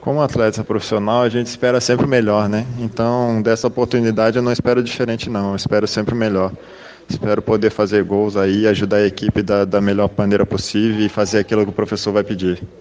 Como atleta profissional, a gente espera sempre o melhor, né? Então, dessa oportunidade eu não espero diferente, não. Eu espero sempre o melhor. Espero poder fazer gols aí, ajudar a equipe da, da melhor maneira possível e fazer aquilo que o professor vai pedir.